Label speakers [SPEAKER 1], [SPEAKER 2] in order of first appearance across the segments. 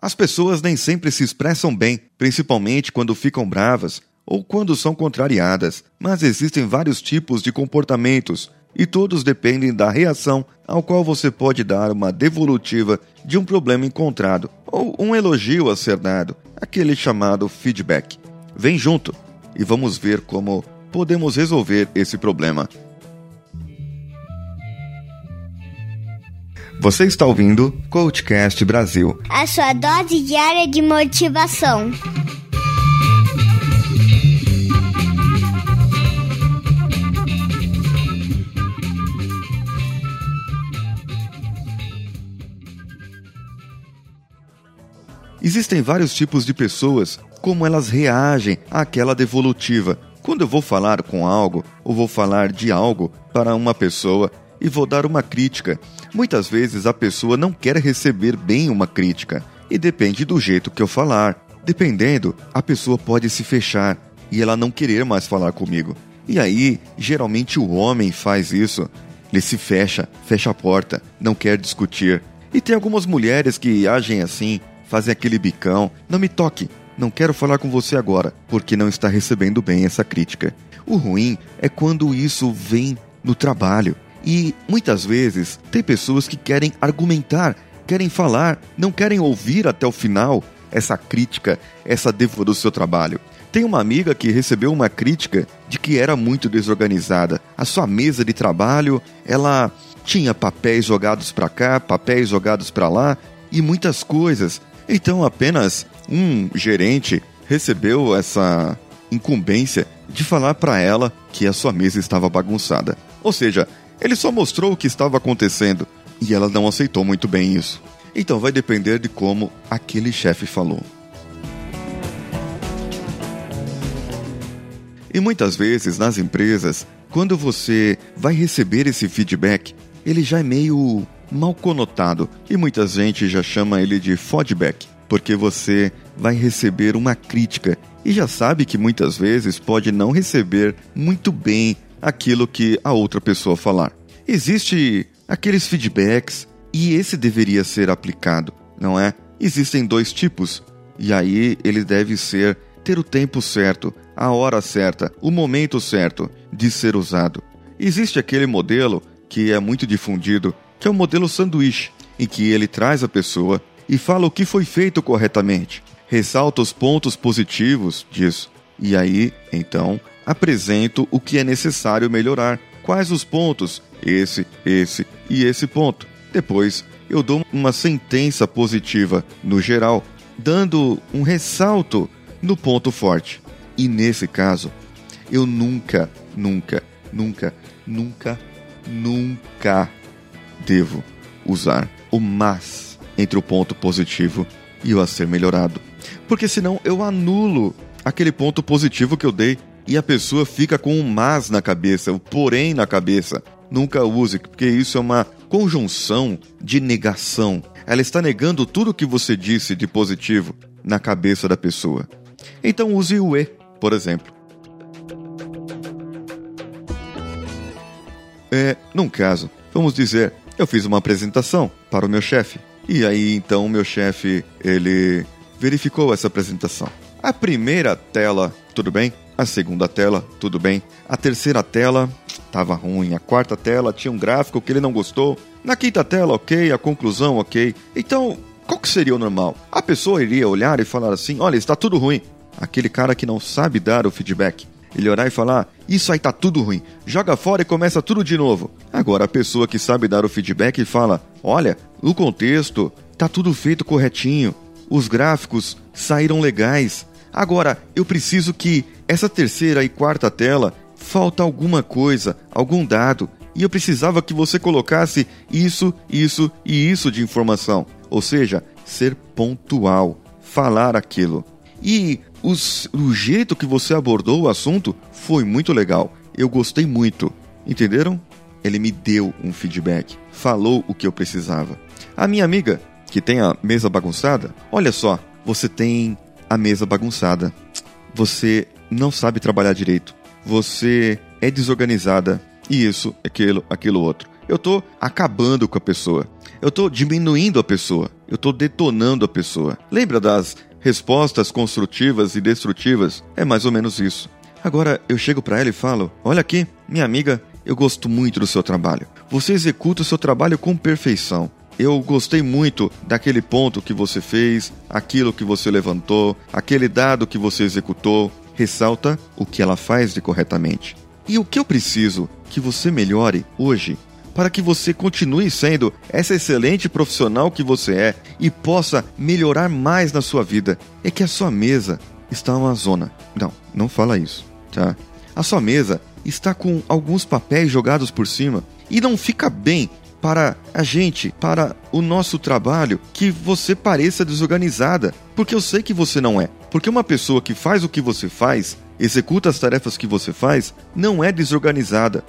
[SPEAKER 1] As pessoas nem sempre se expressam bem, principalmente quando ficam bravas ou quando são contrariadas, mas existem vários tipos de comportamentos e todos dependem da reação ao qual você pode dar uma devolutiva de um problema encontrado ou um elogio a ser dado, aquele chamado feedback. Vem junto e vamos ver como podemos resolver esse problema. Você está ouvindo Coachcast Brasil
[SPEAKER 2] a sua dose diária de motivação.
[SPEAKER 1] Existem vários tipos de pessoas, como elas reagem àquela devolutiva. Quando eu vou falar com algo ou vou falar de algo para uma pessoa e vou dar uma crítica, muitas vezes a pessoa não quer receber bem uma crítica e depende do jeito que eu falar. Dependendo, a pessoa pode se fechar e ela não querer mais falar comigo. E aí, geralmente o homem faz isso. Ele se fecha, fecha a porta, não quer discutir. E tem algumas mulheres que agem assim fazem aquele bicão. Não me toque, não quero falar com você agora, porque não está recebendo bem essa crítica. O ruim é quando isso vem no trabalho. E muitas vezes tem pessoas que querem argumentar, querem falar, não querem ouvir até o final essa crítica, essa devo do seu trabalho. Tem uma amiga que recebeu uma crítica de que era muito desorganizada. A sua mesa de trabalho, ela tinha papéis jogados para cá, papéis jogados para lá e muitas coisas. Então apenas um gerente recebeu essa incumbência de falar para ela que a sua mesa estava bagunçada. Ou seja, ele só mostrou o que estava acontecendo e ela não aceitou muito bem isso. Então vai depender de como aquele chefe falou. E muitas vezes nas empresas, quando você vai receber esse feedback, ele já é meio mal conotado e muita gente já chama ele de feedback, porque você vai receber uma crítica e já sabe que muitas vezes pode não receber muito bem aquilo que a outra pessoa falar. Existe aqueles feedbacks e esse deveria ser aplicado, não é? Existem dois tipos e aí ele deve ser ter o tempo certo, a hora certa, o momento certo de ser usado. Existe aquele modelo que é muito difundido que é o modelo sanduíche, em que ele traz a pessoa e fala o que foi feito corretamente, ressalta os pontos positivos disso, e aí, então, apresento o que é necessário melhorar. Quais os pontos? Esse, esse e esse ponto. Depois, eu dou uma sentença positiva no geral, dando um ressalto no ponto forte. E nesse caso, eu nunca, nunca, nunca, nunca, nunca devo usar o mas entre o ponto positivo e o a ser melhorado. Porque senão eu anulo aquele ponto positivo que eu dei e a pessoa fica com um mas na cabeça, o porém na cabeça. Nunca use, porque isso é uma conjunção de negação. Ela está negando tudo o que você disse de positivo na cabeça da pessoa. Então use o e, por exemplo. É, num caso, vamos dizer, eu fiz uma apresentação para o meu chefe. E aí então o meu chefe, ele verificou essa apresentação. A primeira tela, tudo bem? A segunda tela, tudo bem? A terceira tela, estava ruim. A quarta tela tinha um gráfico que ele não gostou. Na quinta tela, ok. A conclusão, ok. Então, qual que seria o normal? A pessoa iria olhar e falar assim: olha, está tudo ruim. Aquele cara que não sabe dar o feedback. Ele orar e falar: Isso aí tá tudo ruim, joga fora e começa tudo de novo. Agora, a pessoa que sabe dar o feedback fala: Olha, o contexto tá tudo feito corretinho, os gráficos saíram legais. Agora, eu preciso que essa terceira e quarta tela falta alguma coisa, algum dado, e eu precisava que você colocasse isso, isso e isso de informação. Ou seja, ser pontual, falar aquilo. E os, o jeito que você abordou o assunto foi muito legal. Eu gostei muito. Entenderam? Ele me deu um feedback, falou o que eu precisava. A minha amiga, que tem a mesa bagunçada, olha só, você tem a mesa bagunçada. Você não sabe trabalhar direito. Você é desorganizada. E isso, aquilo, aquilo outro. Eu tô acabando com a pessoa. Eu tô diminuindo a pessoa. eu estou detonando a pessoa. Lembra das respostas construtivas e destrutivas? É mais ou menos isso. Agora eu chego para ela e falo: Olha aqui, minha amiga, eu gosto muito do seu trabalho. Você executa o seu trabalho com perfeição. Eu gostei muito daquele ponto que você fez, aquilo que você levantou, aquele dado que você executou. Ressalta o que ela faz de corretamente. E o que eu preciso que você melhore hoje para que você continue sendo essa excelente profissional que você é e possa melhorar mais na sua vida é que a sua mesa está uma zona. Não, não fala isso, tá? A sua mesa está com alguns papéis jogados por cima e não fica bem para a gente, para o nosso trabalho, que você pareça desorganizada, porque eu sei que você não é. Porque uma pessoa que faz o que você faz, executa as tarefas que você faz, não é desorganizada.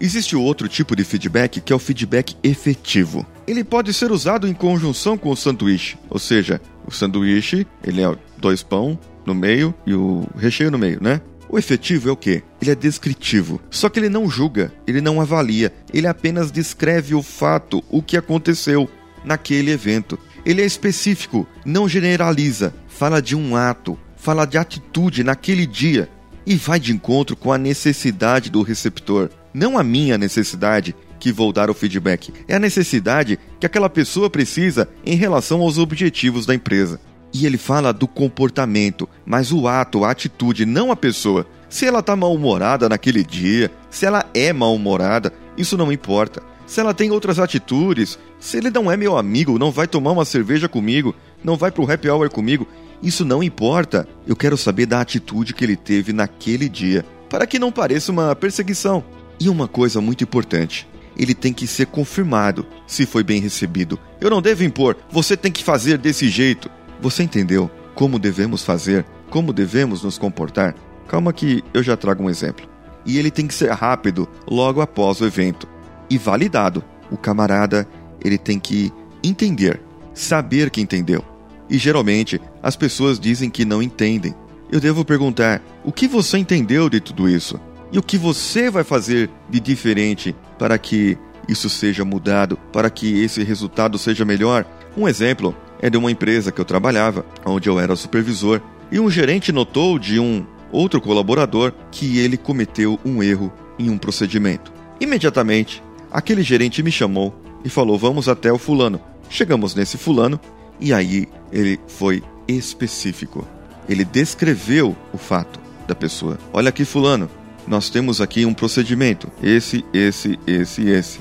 [SPEAKER 1] Existe outro tipo de feedback que é o feedback efetivo. Ele pode ser usado em conjunção com o sanduíche, ou seja, o sanduíche ele é dois pão no meio e o recheio no meio, né? O efetivo é o quê? Ele é descritivo. Só que ele não julga, ele não avalia, ele apenas descreve o fato, o que aconteceu naquele evento. Ele é específico, não generaliza, fala de um ato, fala de atitude naquele dia e vai de encontro com a necessidade do receptor não a minha necessidade que vou dar o feedback, é a necessidade que aquela pessoa precisa em relação aos objetivos da empresa. E ele fala do comportamento, mas o ato, a atitude, não a pessoa. Se ela está mal-humorada naquele dia, se ela é mal-humorada, isso não importa. Se ela tem outras atitudes, se ele não é meu amigo, não vai tomar uma cerveja comigo, não vai pro happy hour comigo, isso não importa. Eu quero saber da atitude que ele teve naquele dia, para que não pareça uma perseguição. E uma coisa muito importante: ele tem que ser confirmado se foi bem recebido. Eu não devo impor, você tem que fazer desse jeito. Você entendeu como devemos fazer, como devemos nos comportar? Calma que eu já trago um exemplo. E ele tem que ser rápido logo após o evento e validado. O camarada, ele tem que entender, saber que entendeu. E geralmente as pessoas dizem que não entendem. Eu devo perguntar: o que você entendeu de tudo isso? E o que você vai fazer de diferente para que isso seja mudado, para que esse resultado seja melhor? Um exemplo é de uma empresa que eu trabalhava, onde eu era supervisor, e um gerente notou de um outro colaborador que ele cometeu um erro em um procedimento. Imediatamente, aquele gerente me chamou e falou: Vamos até o fulano. Chegamos nesse fulano e aí ele foi específico. Ele descreveu o fato da pessoa. Olha aqui, fulano, nós temos aqui um procedimento, esse, esse, esse esse.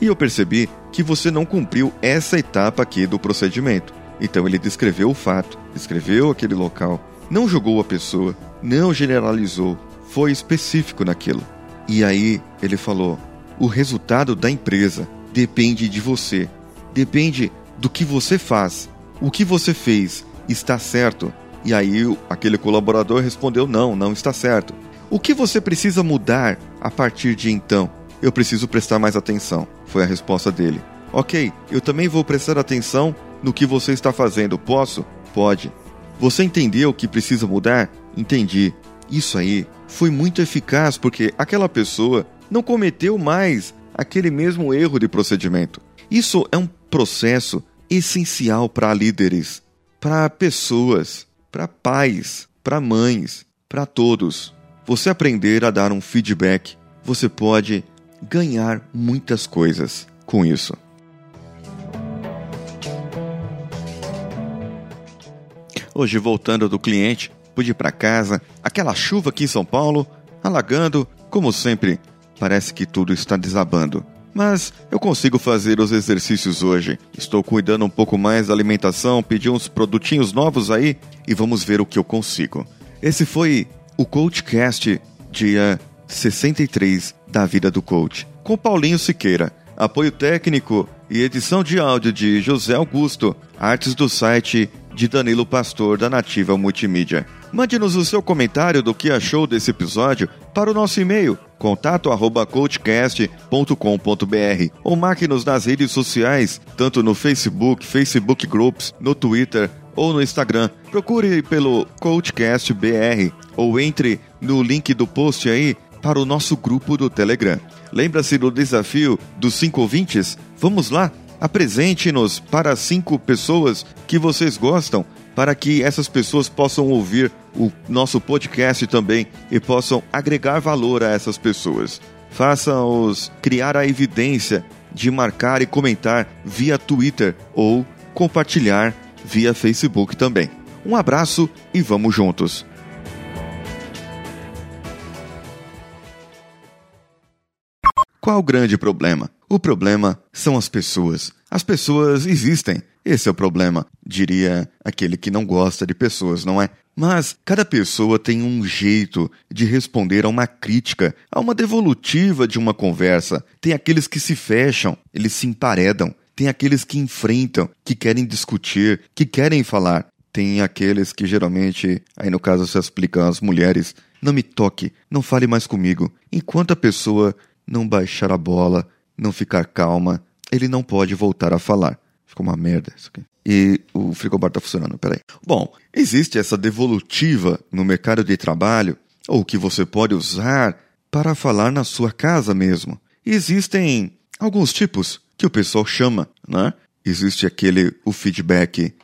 [SPEAKER 1] E eu percebi que você não cumpriu essa etapa aqui do procedimento. Então ele descreveu o fato, descreveu aquele local, não julgou a pessoa, não generalizou, foi específico naquilo. E aí ele falou: o resultado da empresa depende de você, depende do que você faz. O que você fez está certo? E aí aquele colaborador respondeu: não, não está certo. O que você precisa mudar a partir de então? Eu preciso prestar mais atenção, foi a resposta dele. Ok, eu também vou prestar atenção no que você está fazendo. Posso? Pode. Você entendeu o que precisa mudar? Entendi. Isso aí foi muito eficaz porque aquela pessoa não cometeu mais aquele mesmo erro de procedimento. Isso é um processo essencial para líderes, para pessoas, para pais, para mães, para todos você aprender a dar um feedback, você pode ganhar muitas coisas com isso. Hoje, voltando do cliente, pude ir para casa, aquela chuva aqui em São Paulo, alagando, como sempre, parece que tudo está desabando. Mas eu consigo fazer os exercícios hoje. Estou cuidando um pouco mais da alimentação, pedi uns produtinhos novos aí e vamos ver o que eu consigo. Esse foi o CoachCast, dia 63 da vida do coach, com Paulinho Siqueira. Apoio técnico e edição de áudio de José Augusto, artes do site de Danilo Pastor da Nativa Multimídia. Mande-nos o seu comentário do que achou desse episódio para o nosso e-mail contato@coachcast.com.br ou marque-nos nas redes sociais, tanto no Facebook, Facebook Groups, no Twitter ou no Instagram. Procure pelo CoachCast BR ou entre no link do post aí para o nosso grupo do Telegram. Lembra-se do desafio dos cinco ouvintes? Vamos lá? Apresente-nos para cinco pessoas que vocês gostam, para que essas pessoas possam ouvir o nosso podcast também e possam agregar valor a essas pessoas. Faça-os criar a evidência de marcar e comentar via Twitter ou compartilhar via Facebook também. Um abraço e vamos juntos! Qual o grande problema? O problema são as pessoas. As pessoas existem. Esse é o problema, diria aquele que não gosta de pessoas, não é? Mas cada pessoa tem um jeito de responder a uma crítica, a uma devolutiva de uma conversa. Tem aqueles que se fecham, eles se emparedam. Tem aqueles que enfrentam, que querem discutir, que querem falar. Tem aqueles que geralmente, aí no caso se explicam as mulheres, não me toque, não fale mais comigo. Enquanto a pessoa não baixar a bola, não ficar calma, ele não pode voltar a falar. Ficou uma merda isso aqui. E o frigobar está funcionando, peraí. Bom, existe essa devolutiva no mercado de trabalho, ou que você pode usar para falar na sua casa mesmo. Existem alguns tipos que o pessoal chama, né? Existe aquele, o feedback